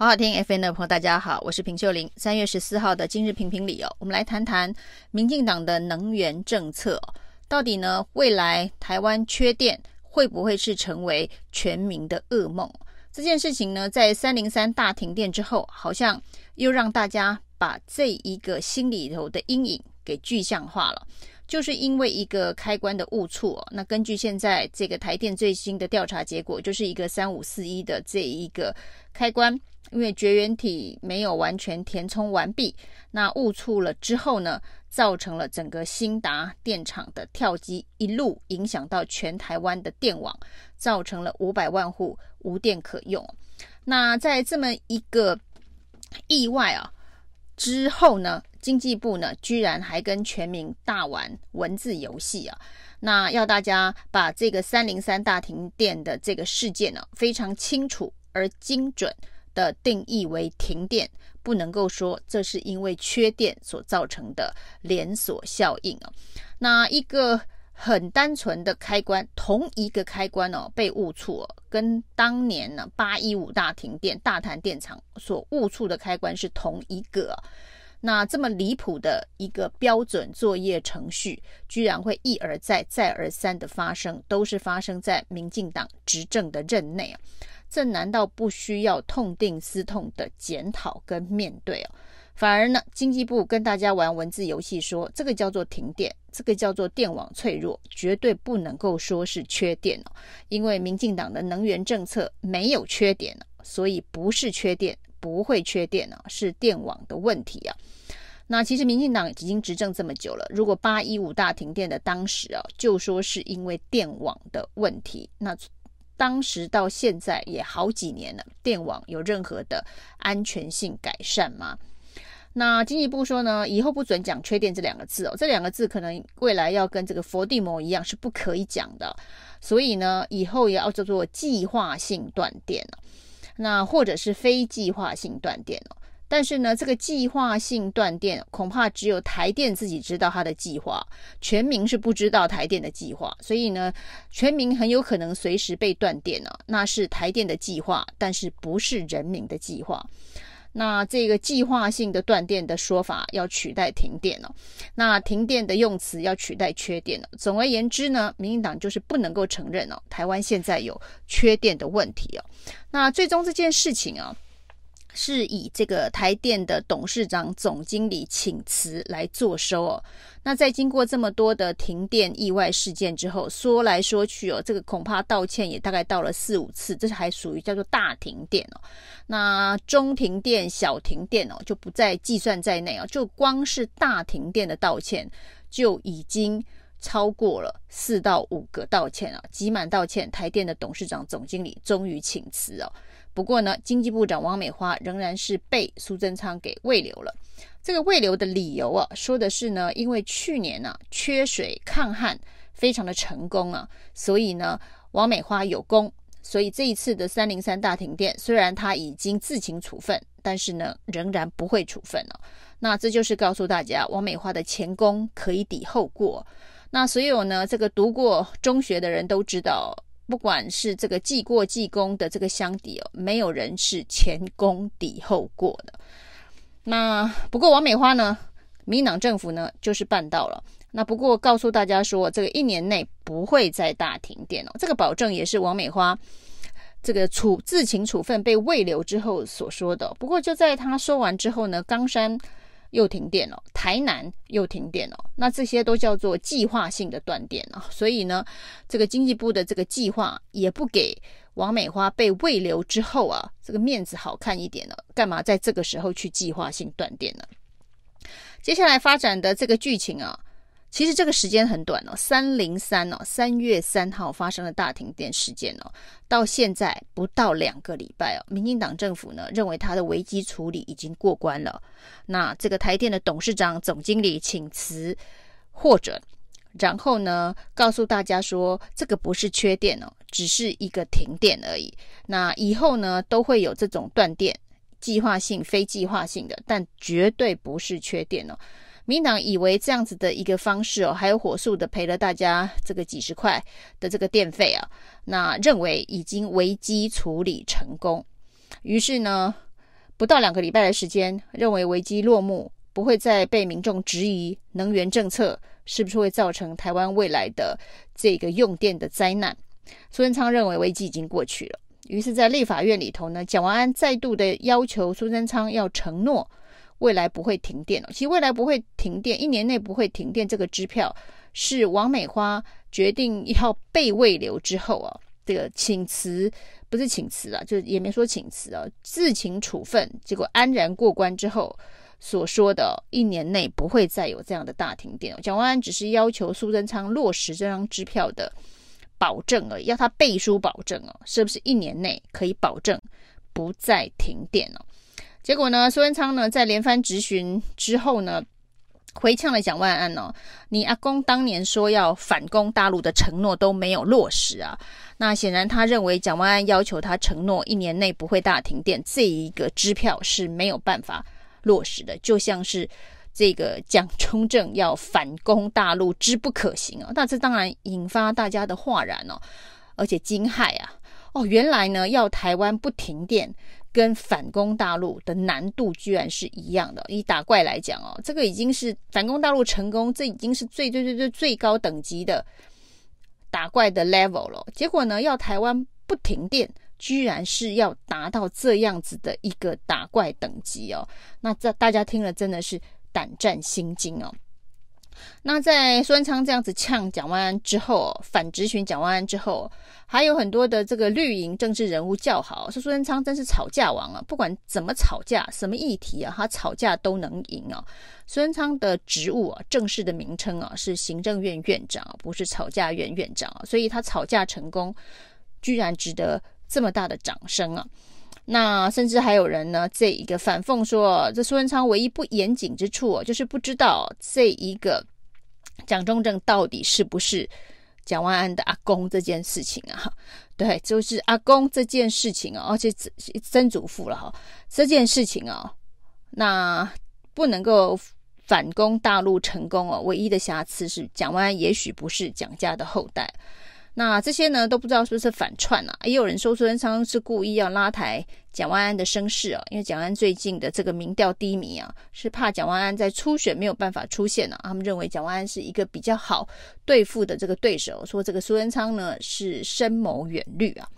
好好听 FM 的朋友，大家好，我是平秀玲。三月十四号的今日评评理哦，我们来谈谈民进党的能源政策，到底呢，未来台湾缺电会不会是成为全民的噩梦？这件事情呢，在三零三大停电之后，好像又让大家把这一个心里头的阴影给具象化了。就是因为一个开关的误触哦，那根据现在这个台电最新的调查结果，就是一个三五四一的这一个开关，因为绝缘体没有完全填充完毕，那误触了之后呢，造成了整个兴达电厂的跳机，一路影响到全台湾的电网，造成了五百万户无电可用。那在这么一个意外啊之后呢，经济部呢，居然还跟全民大玩文字游戏啊！那要大家把这个三零三大停电的这个事件呢，非常清楚而精准的定义为停电，不能够说这是因为缺电所造成的连锁效应啊！那一个很单纯的开关，同一个开关哦，被误触，跟当年呢八一五大停电大潭电厂所误触的开关是同一个。那这么离谱的一个标准作业程序，居然会一而再、再而三的发生，都是发生在民进党执政的任内啊！这难道不需要痛定思痛的检讨跟面对哦？反而呢，经济部跟大家玩文字游戏说，说这个叫做停电，这个叫做电网脆弱，绝对不能够说是缺电哦，因为民进党的能源政策没有缺点，所以不是缺电。不会缺电啊，是电网的问题啊。那其实民进党已经执政这么久了，如果八一五大停电的当时啊，就说是因为电网的问题，那当时到现在也好几年了，电网有任何的安全性改善吗？那经济部说呢，以后不准讲缺电这两个字哦，这两个字可能未来要跟这个佛地魔一样是不可以讲的，所以呢，以后也要叫做计划性断电哦。那或者是非计划性断电哦，但是呢，这个计划性断电恐怕只有台电自己知道它的计划，全民是不知道台电的计划，所以呢，全民很有可能随时被断电了。那是台电的计划，但是不是人民的计划。那这个计划性的断电的说法要取代停电了，那停电的用词要取代缺电了。总而言之呢，民进党就是不能够承认哦，台湾现在有缺电的问题哦。那最终这件事情啊。是以这个台电的董事长、总经理请辞来作收哦。那在经过这么多的停电意外事件之后，说来说去哦，这个恐怕道歉也大概到了四五次，这是还属于叫做大停电哦。那中停电、小停电哦，就不再计算在内哦。就光是大停电的道歉，就已经超过了四到五个道歉啊，挤满道歉，台电的董事长、总经理终于请辞哦。不过呢，经济部长王美花仍然是被苏贞昌给慰留了。这个慰留的理由啊，说的是呢，因为去年呢、啊、缺水抗旱非常的成功啊，所以呢王美花有功，所以这一次的三零三大停电，虽然他已经自请处分，但是呢仍然不会处分了、啊。那这就是告诉大家，王美花的前功可以抵后过。那所有呢这个读过中学的人都知道。不管是这个记过记功的这个乡里哦，没有人是前功抵后过的。那不过王美花呢，民党政府呢就是办到了。那不过告诉大家说，这个一年内不会再大停电哦。这个保证也是王美花这个处自请处分被慰留之后所说的。不过就在他说完之后呢，冈山。又停电了，台南又停电了，那这些都叫做计划性的断电啊。所以呢，这个经济部的这个计划也不给王美花被慰留之后啊，这个面子好看一点了，干嘛在这个时候去计划性断电呢？接下来发展的这个剧情啊。其实这个时间很短哦，三零三哦，三月三号发生了大停电事件哦，到现在不到两个礼拜哦，民进党政府呢认为他的危机处理已经过关了，那这个台电的董事长、总经理请辞获准，然后呢告诉大家说这个不是缺电哦，只是一个停电而已，那以后呢都会有这种断电，计划性、非计划性的，但绝对不是缺电哦。民党以为这样子的一个方式哦，还有火速的赔了大家这个几十块的这个电费啊，那认为已经危机处理成功，于是呢，不到两个礼拜的时间，认为危机落幕，不会再被民众质疑能源政策是不是会造成台湾未来的这个用电的灾难。苏贞昌认为危机已经过去了，于是，在立法院里头呢，蒋万安再度的要求苏贞昌要承诺未来不会停电了。其实未来不会停电，一年内不会停电，这个支票是王美花决定要被慰留之后啊，这个请辞不是请辞啊，就也没说请辞啊，自请处分，结果安然过关之后所说的，一年内不会再有这样的大停电。蒋万安只是要求苏贞昌落实这张支票的。保证而已，要他背书保证哦，是不是一年内可以保证不再停电了？结果呢，苏贞昌呢在连番质询之后呢，回呛了蒋万安哦，你阿公当年说要反攻大陆的承诺都没有落实啊。那显然他认为蒋万安要求他承诺一年内不会大停电，这一个支票是没有办法落实的，就像是。这个蒋中正要反攻大陆之不可行啊，那这当然引发大家的哗然哦，而且惊骇啊！哦，原来呢要台湾不停电跟反攻大陆的难度居然是一样的。以打怪来讲哦，这个已经是反攻大陆成功，这已经是最最最最最高等级的打怪的 level 了。结果呢，要台湾不停电，居然是要达到这样子的一个打怪等级哦。那这大家听了真的是。胆战心惊哦！那在苏文昌这样子呛蒋万安之后，反直询蒋万安之后，还有很多的这个绿营政治人物叫好，说苏文昌真是吵架王啊！不管怎么吵架，什么议题啊，他吵架都能赢啊！苏文昌的职务啊，正式的名称啊是行政院院长，不是吵架院院长，所以他吵架成功，居然值得这么大的掌声啊！那甚至还有人呢，这一个反讽说，这苏文昌唯一不严谨之处，就是不知道这一个蒋中正到底是不是蒋万安的阿公这件事情啊？对，就是阿公这件事情啊，而且曾祖父了哈，这件事情啊，那不能够反攻大陆成功哦，唯一的瑕疵是蒋万安也许不是蒋家的后代。那这些呢都不知道是不是反串啊？也有人说苏贞昌是故意要拉抬蒋万安的声势啊，因为蒋安最近的这个民调低迷啊，是怕蒋万安在初选没有办法出现啊。他们认为蒋万安是一个比较好对付的这个对手，说这个苏贞昌呢是深谋远虑啊。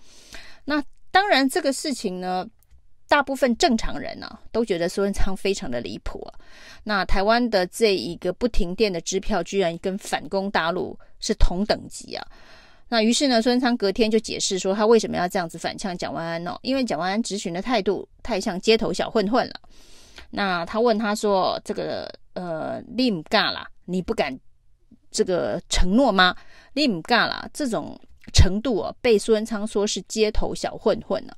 那当然这个事情呢，大部分正常人呢、啊、都觉得苏贞昌非常的离谱啊。那台湾的这一个不停电的支票，居然跟反攻大陆是同等级啊。那于是呢，孙昌隔天就解释说，他为什么要这样子反呛蒋万安呢？因为蒋万安质询的态度太像街头小混混了。那他问他说：“这个呃，你不干了，你不敢这个承诺吗？你不干了，这种程度啊，被孙昌说是街头小混混呢、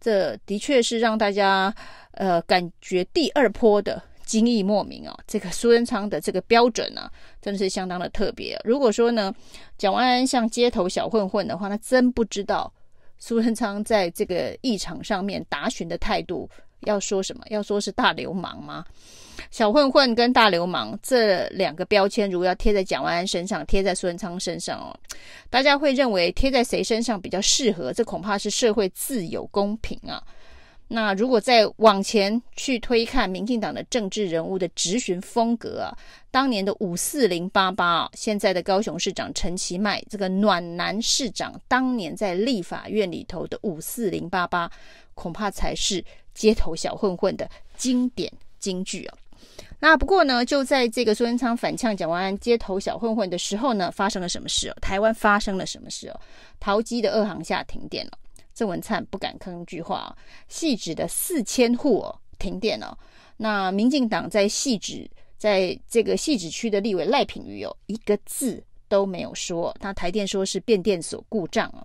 这的确是让大家呃感觉第二波的。”惊异莫名哦，这个苏贞昌的这个标准呢、啊，真的是相当的特别。如果说呢，蒋万安像街头小混混的话，那真不知道苏贞昌在这个议场上面答询的态度要说什么？要说是大流氓吗？小混混跟大流氓这两个标签，如果要贴在蒋万安身上，贴在苏贞昌身上哦，大家会认为贴在谁身上比较适合？这恐怕是社会自有公平啊。那如果再往前去推看民进党的政治人物的质询风格啊，当年的五四零八八啊，现在的高雄市长陈其迈，这个暖男市长当年在立法院里头的五四零八八，恐怕才是街头小混混的经典金句啊。那不过呢，就在这个苏贞昌反呛蒋万安街头小混混的时候呢，发生了什么事？台湾发生了什么事哦？桃机的二航厦停电了。郑文灿不敢吭句话，汐止的四千户哦停电了。那民进党在汐止，在这个汐止区的立委赖品妤哦，一个字都没有说。他台电说是变电所故障啊。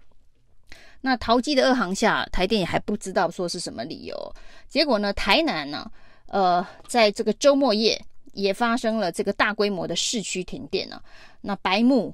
那桃机的二航厦，台电也还不知道说是什么理由。结果呢，台南呢，呃，在这个周末夜也发生了这个大规模的市区停电啊。那白幕。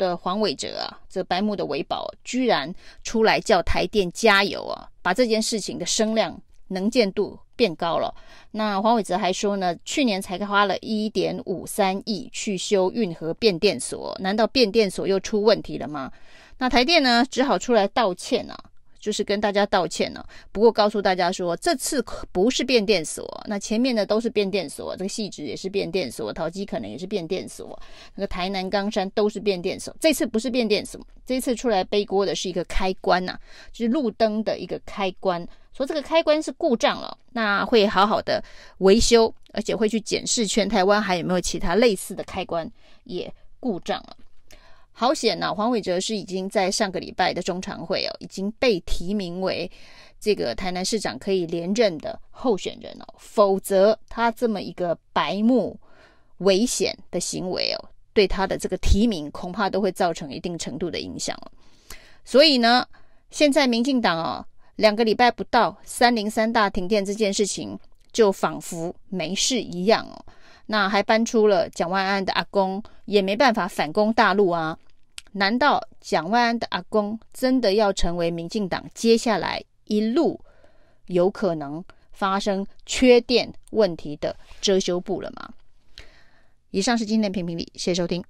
的黄伟哲啊，这白木的维保居然出来叫台电加油啊，把这件事情的声量能见度变高了。那黄伟哲还说呢，去年才花了一点五三亿去修运河变电所，难道变电所又出问题了吗？那台电呢，只好出来道歉啊，就是跟大家道歉了。不过告诉大家说，这次不是变电所，那前面的都是变电所，这个汐止也是变电所，桃机可能也是变电所，那个台南冈山都是变电所。这次不是变电所，这次出来背锅的是一个开关呐、就是路灯的一个开关，说这个开关是故障了，那会好好的维修，而且会去检视全台湾还有没有其他类似的开关也故障了。好险呐！黄伟哲是已经在上个礼拜的中常会哦，已经被提名为这个台南市长可以连任的候选人哦。否则他这么一个白目危险的行为哦，对他的这个提名恐怕都会造成一定程度的影响了。所以呢，现在民进党哦，两个礼拜不到，三零三大停电这件事情就仿佛没事一样哦。那还搬出了蒋万安的阿公，也没办法反攻大陆啊。难道蒋万安的阿公真的要成为民进党接下来一路有可能发生缺电问题的遮羞布了吗？以上是今天的评评理，谢谢收听。